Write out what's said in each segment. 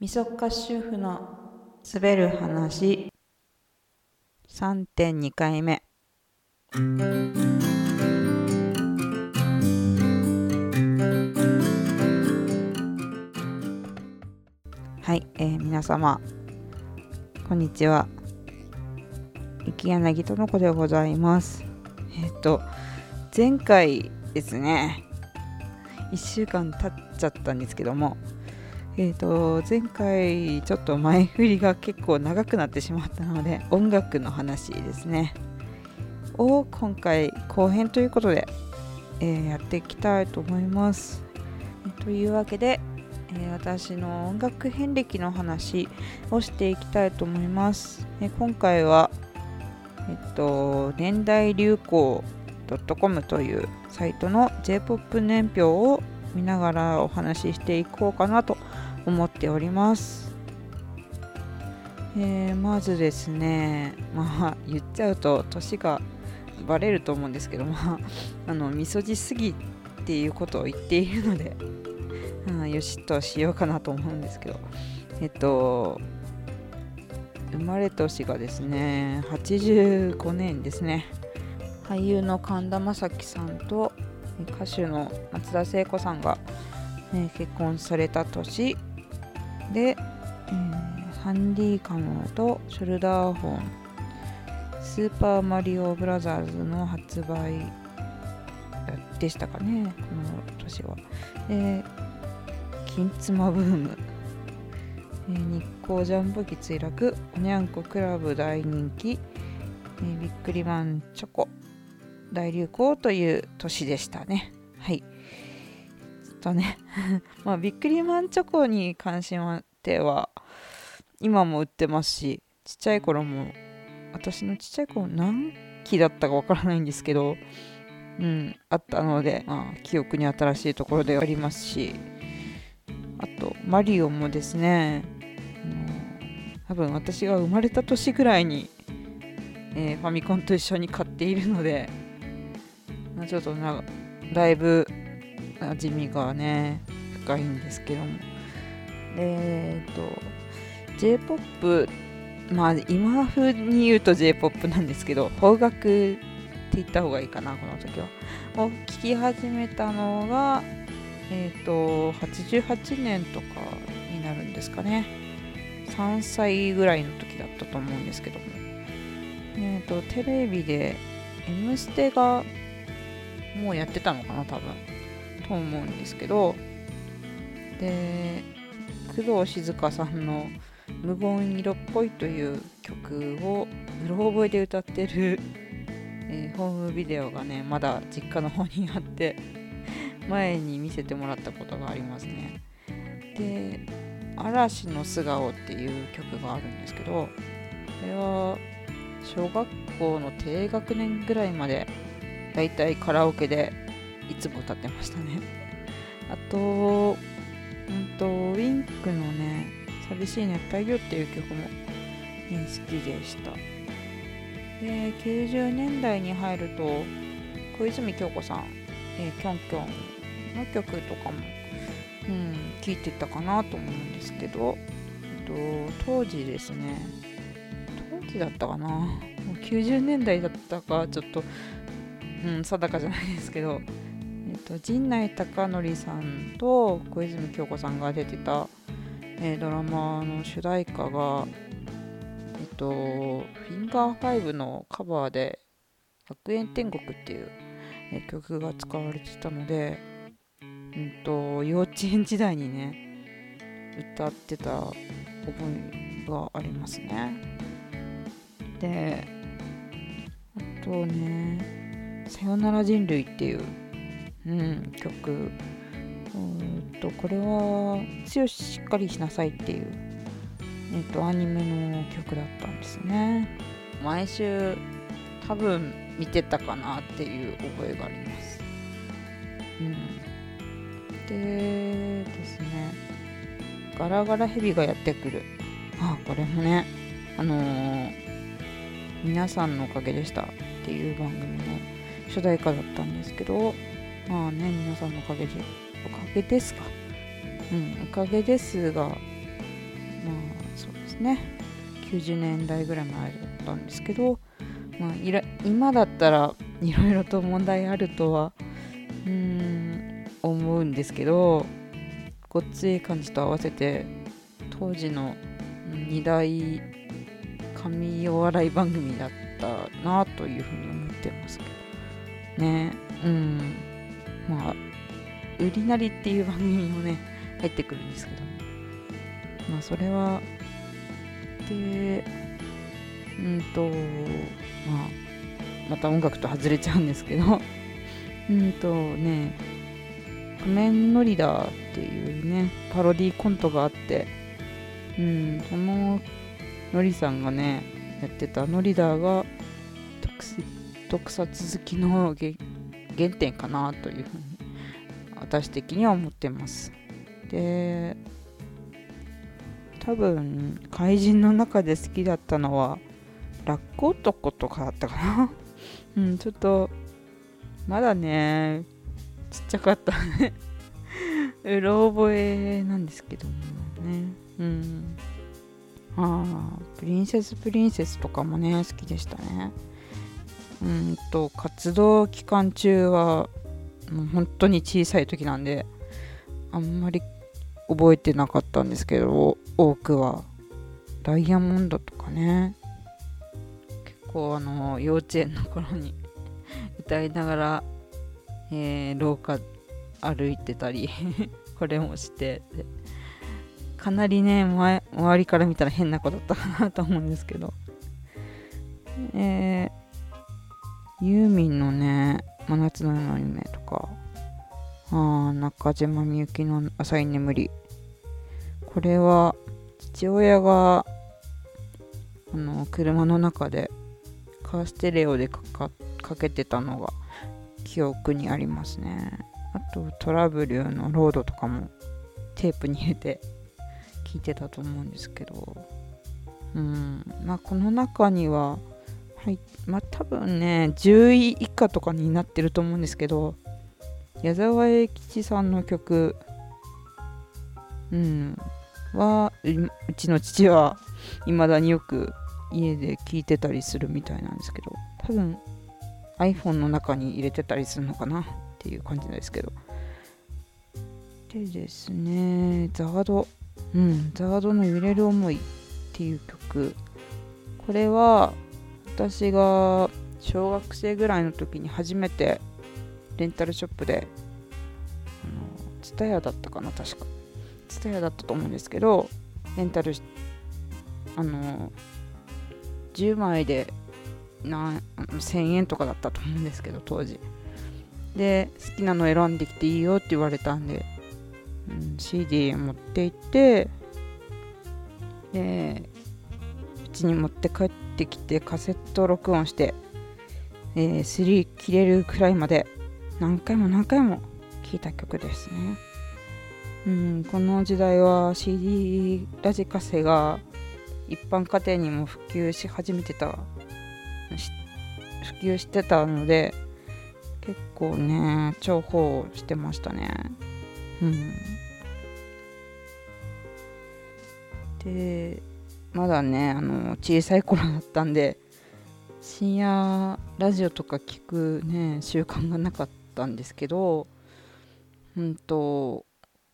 みそか主婦の滑る話。3.2回目。はい、えー皆様。こんにちは。池柳との子でございます。えっ、と前回ですね。1週間経っちゃったんですけども。えー、と前回ちょっと前振りが結構長くなってしまったので音楽の話ですねを今回後編ということで、えーやっていきたいと思います。というわけで、えー私の音楽遍歴の話をしていきたいと思います。え今回は、えっと、年代流行 .com というサイトの J-POP 年表を見ながらお話ししていこうかなと思っております。えーまずですね、まあ言っちゃうと年がバレると思うんですけど、まあ、あのみそじすぎっていうことを言っているので、うん、よしとしようかなと思うんですけど、えっと、生まれ年がですね、85年ですね。俳優の神田正輝さんと歌手の松田聖子さんが、ね結婚された年で、えーハンディカムとショルダーホンスーパーマリオブラザーズの発売でしたかねこの年は。で金妻ブーム、えー日光ジャンボ機墜落。おにゃんこクラブ大人気、えービックリマンチョコ大流行という年でしたね。はい。ね。まあビックリマンチョコに関しては今も売ってますしちっちゃい頃も私のちっちゃい頃何期だったかわからないんですけどうんあったので、まあ、記憶に新しいところでありますしあとマリオもですねあの多分私が生まれた年ぐらいに、えーファミコンと一緒に買っているので、まあ、ちょっとなだいぶ馴染みがね深いんですけども。えっと J-POP まあ今風に言うと J-POP なんですけど邦楽って言った方がいいかなこの時は。を聴き始めたのがえっ、と88年とかになるんですかね。3歳ぐらいの時だったと思うんですけども。えっ、とテレビで「M ステ」がもうやってたのかな多分。と思うんですけどで工藤静香さんの「無言色っぽい」という曲をうろ覚えで歌ってる、えーホームビデオがねまだ実家の方にあって前に見せてもらったことがありますね。で「嵐の素顔」っていう曲があるんですけどこれは小学校の低学年ぐらいまでだいたいカラオケでいつも歌ってましたね。あとうんとウィンクのね「寂しい熱帯魚」っていう曲も、ね、好きでした。で90年代に入ると小泉京子さん、えーキョンキョンの曲とかも、うん、聴いてたかなと思うんですけど、えっと、当時ですね当時だったかなもう90年代だったかちょっと、うん、定かじゃないですけど、と、陣内孝則さんと小泉京子さんが出てた、えードラマの主題歌がえっと、フィンガー5のカバーで「学園天国」っていうえ曲が使われてたので、うんと、幼稚園時代にね歌ってた覚えがありますね。であとね「さよなら人類」っていう、うん、曲。うんとこれは「強ししっかりしなさい」っていうえっと、アニメの曲だったんですね。毎週多分見てたかなっていう覚えがあります。うん。でですねガラガラヘビがやってくる。あこれもねあのー皆さんのおかげでしたっていう番組の主題歌だったんですけどまあね皆さんのおかげでおかげですか。うんおかげですがまあそうですね。90年代ぐらい前だったんですけど、まあ、いら今だったらいろいろと問題あるとはうん思うんですけどごっつい感じと合わせて当時の2大神お笑い番組だったなというふうに思ってますけどね。うん。まあ売りなりっていう番組もね入ってくるんですけど。まあそれはでうんとまあまた音楽と外れちゃうんですけど。うんとね仮面ノリダーっていうねパロディコントがあって。うんそのノリさんがねやってたノリダーが特撮好きの原点かなというふうに私的には思ってます。で多分怪人の中で好きだったのはラッコ男とかだったかな。うんちょっとまだねちっちゃかったね。うろ覚えなんですけどもね。うん。ああプリンセスプリンセスとかもね好きでしたね。うんと活動期間中は本当に小さい時なんであんまり覚えてなかったんですけど多くは。ダイヤモンドとかね。結構あの幼稚園の頃に 歌いながら、えー、廊下歩いてたり これもしてかなりね周りから見たら変な子だったかなと思うんですけど。えー、ユーミンのね真夏の夜の夢とか。あ中島みゆきの浅い眠りこれは父親があの車の中でカーステレオでかかけてたのが記憶にありますね。あとトラブルのロードとかもテープに入れて聞いてたと思うんですけど。うん。まあこの中にははい。まあ多分ね10位以下とかになってると思うんですけど矢沢永吉さんの曲うんはうちの父は未だによく家で聴いてたりするみたいなんですけど多分 iPhone の中に入れてたりするのかなっていう感じですけど。でですねザードうんザードの揺れる思いっていう曲。これは私が小学生ぐらいの時に初めてレンタルショップであの TSUTAYA だったかな確か。TSUTAYA だったと思うんですけどレンタルあの10枚でな1000円とかだったと思うんですけど当時。で好きなの選んできていいよって言われたんで、うん、CD 持って行ってでうちに持って帰ってきてカセット録音して、えー、3切れるくらいまで何回も何回も聴いた曲ですね、うん、この時代は CD ラジカセが一般家庭にも普及し始めてた普及してたので結構ね重宝してましたね。うん。でまだねあの小さい頃だったんで深夜ラジオとか聞くね習慣がなかったんですけどうんと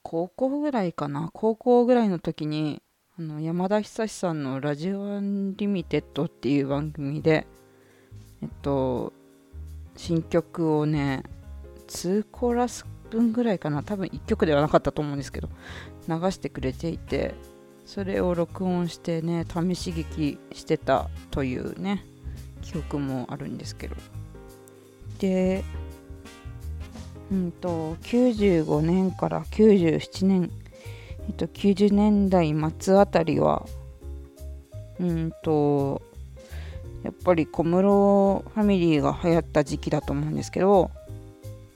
高校ぐらいかな高校ぐらいの時にあの山田ひさしさんの「ラジアンリミテッド」っていう番組でえっと新曲をね2コーラス分ぐらいかな多分1曲ではなかったと思うんですけど流してくれていてそれを録音してね試し聞きしてたというね記憶もあるんですけど。でうんと95年から97年、えっと、90年代末あたりはうんとやっぱり小室ファミリーが流行った時期だと思うんですけど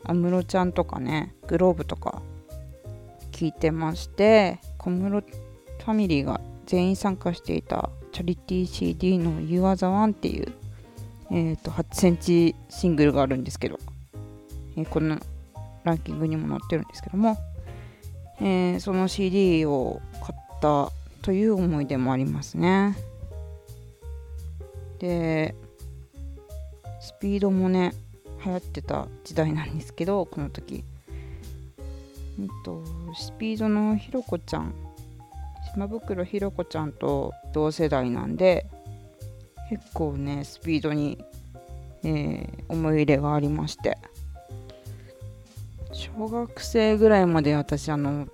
安室ちゃんとかねグローブとか聞いてまして小室ファミリーが全員参加していたチャリティー CD の You Are the One っていう、えー、と8センチシングルがあるんですけど、えー、このランキングにも載ってるんですけども、えー、その CD を買ったという思い出もありますね。でスピードもね流行ってた時代なんですけどこの時。うんとスピードのひろこちゃん島袋ひろこちゃんと同世代なんで結構ねスピードに、えー、思い入れがありまして。小学生ぐらいまで私あの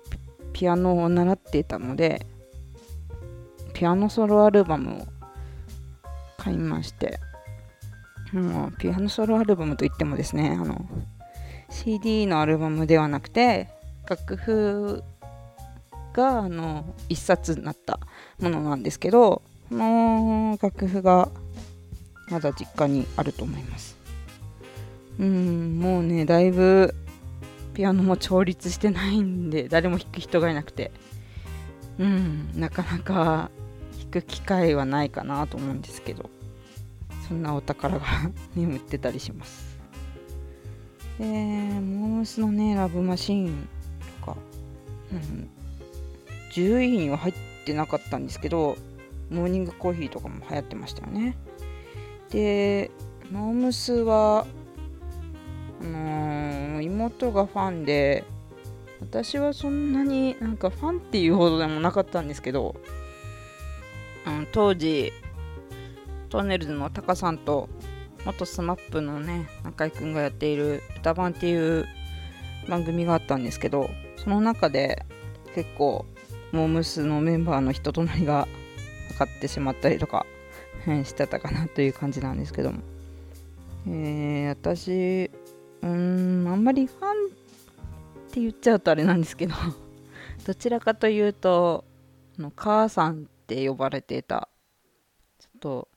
ピアノを習っていたのでピアノソロアルバムを買いまして。もうピアノソロアルバムといってもですねあの CD のアルバムではなくて楽譜があの1冊になったものなんですけどこの楽譜がまだ実家にあると思います。うんもうねだいぶピアノも調律してないんで誰も弾く人がいなくて。うんなかなか弾く機会はないかなと思うんですけどそんなお宝が 眠ってたりします。でモースのねラブマシーンとか、うん、10位には入ってなかったんですけどモーニングコーヒーとかも流行ってましたよね。でモームスはあのー、妹がファンで私はそんなになんかファンっていうほどでもなかったんですけど、うん、当時トンネルズのタカさんと元 SMAP のね中居君がやっている「歌番」っていう番組があったんですけどその中で結構モームスのメンバーの人となりが分かってしまったりとかしてたかなという感じなんですけども、えー、私うんあんまりファンって言っちゃうとあれなんですけど どちらかというとの母さんって呼ばれていた。ちょっと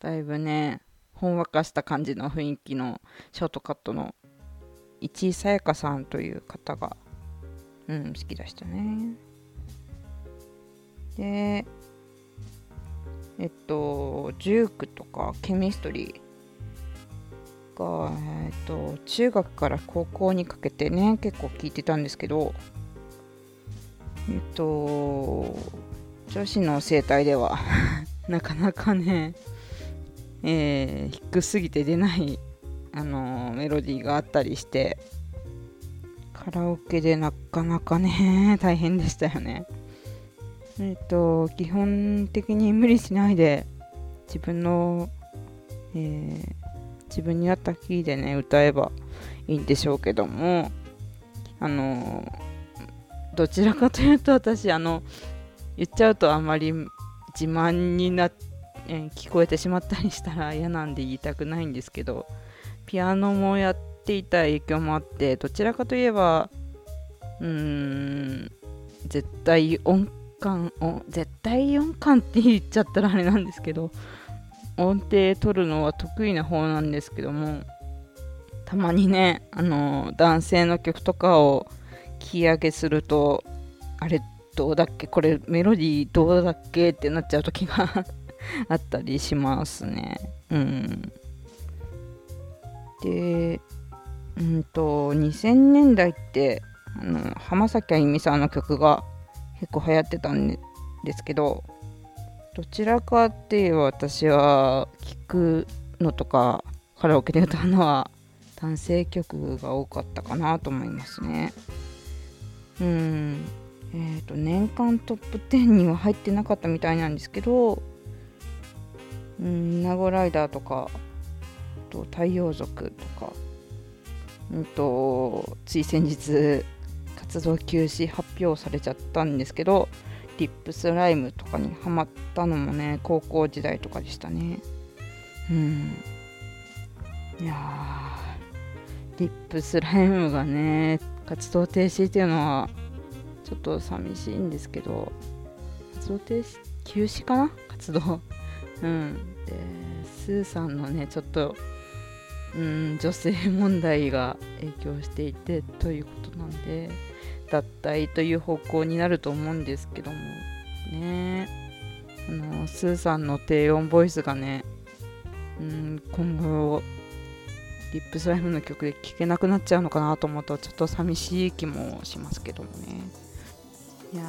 だいぶねほんわかした感じの雰囲気のショートカットの市井さやかさんという方がうん好きでしたね。でえっとジュークとかケミストリーが、えっと、中学から高校にかけてね結構聞いてたんですけどえっと女子の生態では なかなかね、えー、低すぎて出ないあのメロディーがあったりしてカラオケでなかなかね大変でしたよね。えっ、と基本的に無理しないで自分の、えー、自分に合ったキーでね歌えばいいんでしょうけどもあのどちらかというと私あの言っちゃうとあまり自慢にな、えー、聞こえてしまったりしたら嫌なんで言いたくないんですけどピアノもやっていた影響もあってどちらかといえばうーん絶対音感を絶対音感って言っちゃったらあれなんですけど音程取るのは得意な方なんですけどもたまにねあの男性の曲とかをキー上げするとあれどうだっけ？これメロディーどうだっけ？ってなっちゃう時が あったりしますね。うん。でうんと2000年代ってあの浜崎あゆみさんの曲が結構流行ってたんですけどどちらかっていう私は聴くのとかカラオケで歌うのは男性曲が多かったかなと思いますね。うん。えっ、ー、と年間トップ10には入ってなかったみたいなんですけどうん名護ライダーとかと太陽族とかうんとつい先日活動休止発表されちゃったんですけどリップスライムとかにハマったのもね高校時代とかでしたね。うん。いやリップスライムがね活動停止っていうのはちょっと寂しいんですけど活動停止休止かな？活動。うん。でスーさんのねちょっとうん女性問題が影響していてということなんで。脱退という方向になると思うんですけどもね。あのスーさんの低音ボイスがねうん今後リップスライムの曲で聴けなくなっちゃうのかなと思うとちょっと寂しい気もしますけどもね。いや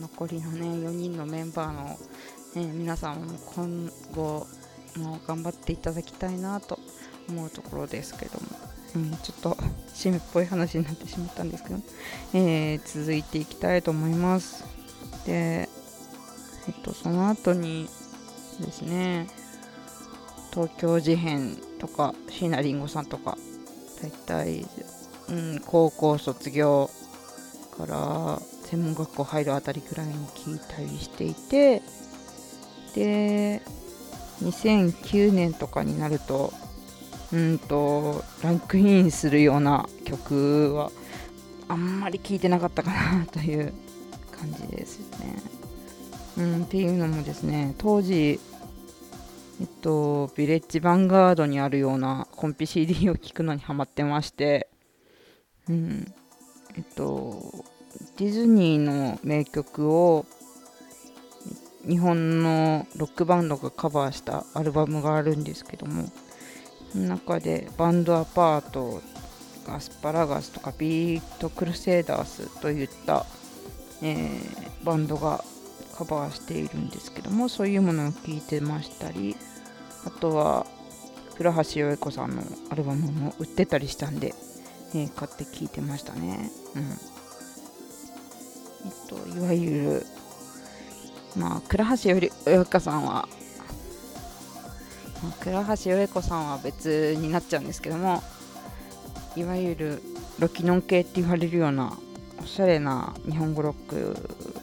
残りのね4人のメンバーの、ね、皆さんも今後も頑張っていただきたいなと思うところですけども、うん、ちょっと締めっぽい話になってしまったんですけど、えー、続いていきたいと思います。でえっとその後にですね東京事変とか椎名林檎さんとか大体、うん、高校卒業から専門学校入るあたりくらいに聞いたりしていてで2009年とかになるとうんとランクインするような曲はあんまり聴いてなかったかなという感じですね。うん、っていうのもですね当時えっとビレッジヴァンガードにあるようなコンピ CD を聴くのにハマってましてうんえっとディズニーの名曲を日本のロックバンドがカバーしたアルバムがあるんですけども中でバンドアパートアスパラガスとかビートクルセイダースといった、えー、バンドがカバーしているんですけどもそういうものを聴いてましたりあとは古橋よえ子さんのアルバムも売ってたりしたんで、えー、買って聴いてましたね。うん。えっといわゆるまあ倉橋よえ子さんは倉橋よえ子さんは別になっちゃうんですけどもいわゆるロキノン系って言われるようなおしゃれな日本語ロック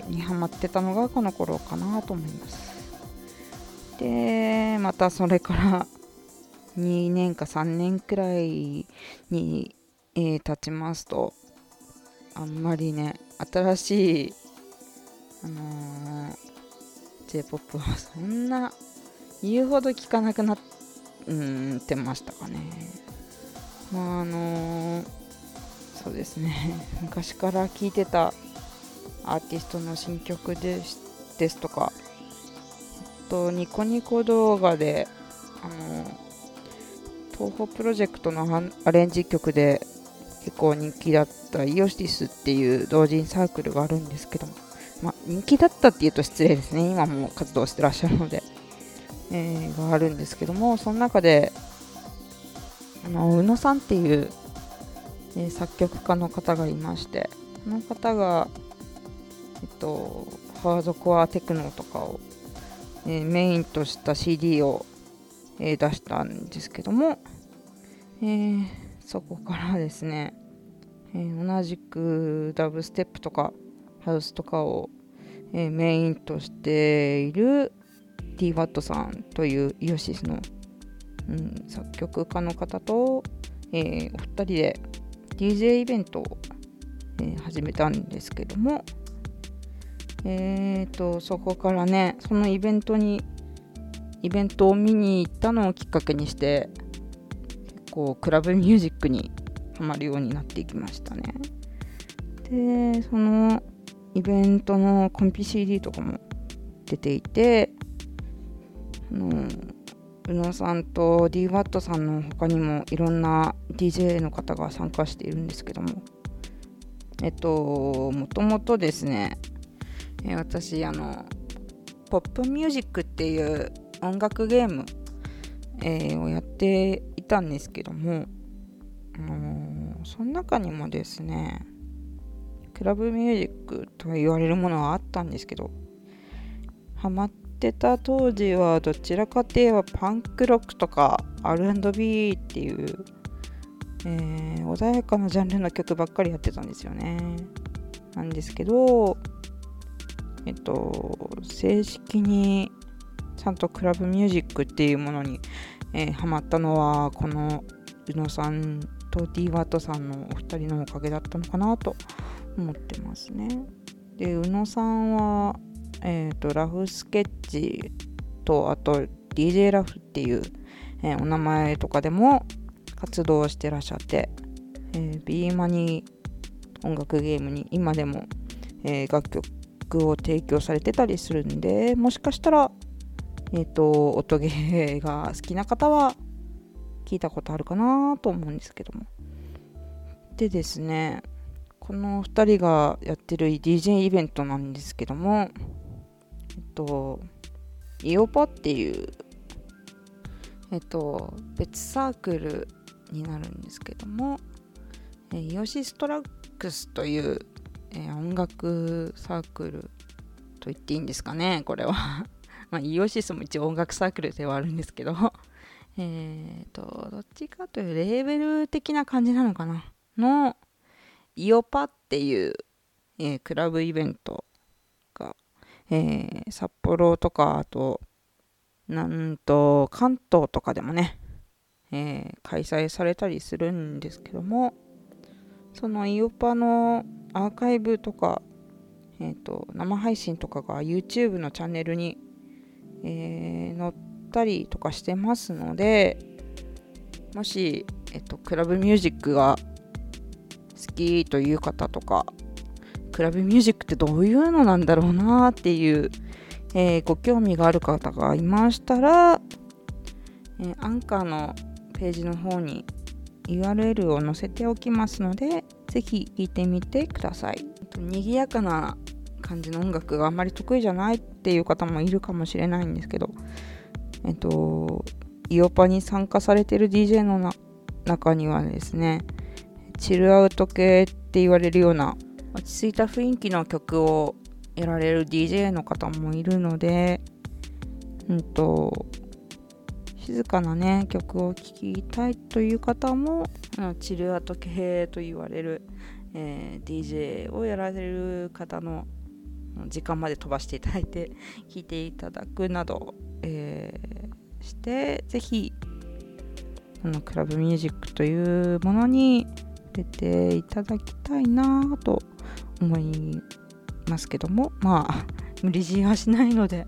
にハマってたのがこの頃かなと思います。でまたそれから2年か3年くらいに、えー、経ちますとあんまりね新しいあのー、J-POP はそんな言うほど聞かなくなってましたかね。まああのー、そうですね。昔から聴いてたアーティストの新曲ですですとかあとニコニコ動画であの東宝プロジェクトのアレンジ曲で結構人気だったイオシスっていう同人サークルがあるんですけども、ま、人気だったっていうと失礼ですね。今も活動してらっしゃるので。えー、があるんですけどもその中であの宇野さんっていう、えー、作曲家の方がいましてその方が、えっと、ハードコアテクノとかを、えー、メインとした CD を、え出したんですけども、えそこからですね、え同じくダブステップとかハウスとかを、えメインとしている t ワットさんというイオシスの、うん、作曲家の方と、えー、お二人で DJ イベントを、えー、始めたんですけども、えーと、そこからねそのイベントにイベントを見に行ったのをきっかけにして結構クラブミュージックにハマるようになっていきましたね。でそのイベントのコンピ CD とかも出ていてあの宇野さんと DWAT さんの他にもいろんな DJ の方が参加しているんですけども。えっともともとですね、え私あのポップミュージックっていう音楽ゲーム、えー、をやっていたんですけども、その中にもですねクラブミュージックと言われるものはあったんですけどハマっってた当時はどちらかといえばパンクロックとか R&B っていう、えー、穏やかなジャンルの曲ばっかりやってたんですよね。なんですけど、えっと、正式にちゃんとクラブミュージックっていうものに、えー、ハマったのはこの宇野さんと DWAT さんのお二人のおかげだったのかなと思ってますね。で宇野さんはえーと、ラフスケッチとあと DJ ラフっていう、えー、お名前とかでも活動してらっしゃって、えー、B マニ音楽ゲームに今でも、えー、楽曲を提供されてたりするんでもしかしたら、えーと、音ゲーが好きな方は聞いたことあるかなと思うんですけども。でですねこの2人がやってる DJ イベントなんですけども、えっと、イオパっていう、えっと、別サークルになるんですけども、えイオシストラックスという、え音楽サークルと言っていいんですかね、これは。まあ、イオシスも一応音楽サークルではあるんですけど。えっと、どっちかというレーベル的な感じなのかな？の、イオパっていう、えー、クラブイベント、えー、札幌とか、あと、なんと、関東とかでもね、えー、開催されたりするんですけども、そのイオパのアーカイブとか、えーと、生配信とかが YouTube のチャンネルに、えー、載ったりとかしてますのでもし、えっと、クラブミュージックが好きという方とかクラブミュージックってどういうのなんだろうなっていう、えー、ご興味がある方がいましたら、えー、アンカーのページの方に URL を載せておきますのでぜひ聴いてみてください。賑やかな感じの音楽があんまり得意じゃないっていう方もいるかもしれないんですけどえっとイオパに参加されてる DJ の中にはですねチルアウト系って言われるような落ち着いた雰囲気の曲をやられる DJ の方もいるので、うんと、静かなね、曲を聴きたいという方も、あのチルアウト系と言われる、えー、DJ をやられる方の時間まで飛ばしていただいて聴いていただくなど、えー、してぜひこのクラブミュージックというものに出ていただきたいなと思いますけどもまあ無理強いはしないので、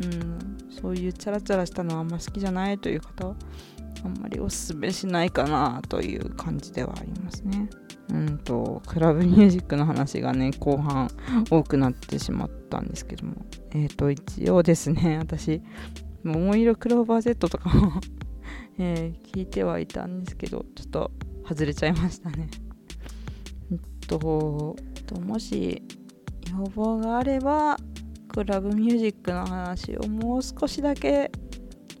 うん、そういうチャラチャラしたのはあんま好きじゃないという方はあんまりおすすめしないかなという感じではありますね。うんとクラブミュージックの話がね後半多くなってしまったんですけどもえっ、ー、と一応ですね私桃色クローバー Z とかも えー、聞いてはいたんですけどちょっと外れちゃいましたね。えっと、ともし要望があればクラブミュージックの話をもう少しだけ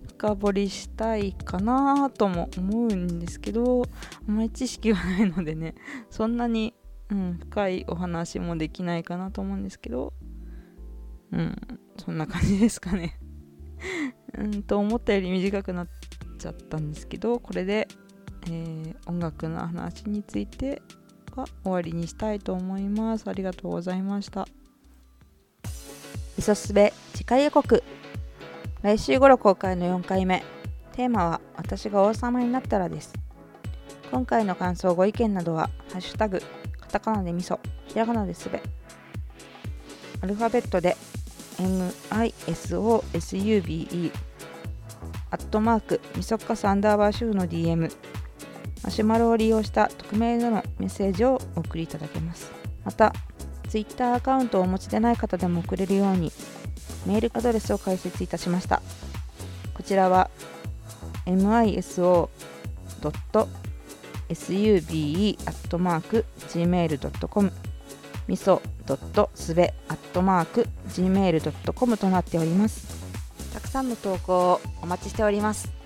深掘りしたいかなとも思うんですけどあまり知識がないのでね そんなに、うん、深いお話もできないかなと思うんですけどうんそんな感じですかね。うんと思ったより短くなっちゃったんですけどこれでえー、音楽の話については終わりにしたいと思います。ありがとうございました。みそすべ次回予告。来週頃公開の4回目。テーマは私が王様になったらです。今回の感想ご意見などはハッシュタグカタカナでみそひらがなですべ。アルファベットで MISOSUBE アットマークみそかすアンダーバー主婦の DM マシュマロを利用した匿名でのメッセージをお送りいただけます。また、Twitter アカウントをお持ちでない方でも送れるように、メールアドレスを開設いたしました。こちらは、miso.sube.gmail.com みそすべ .gmail.com となっております。たくさんの投稿をお待ちしております。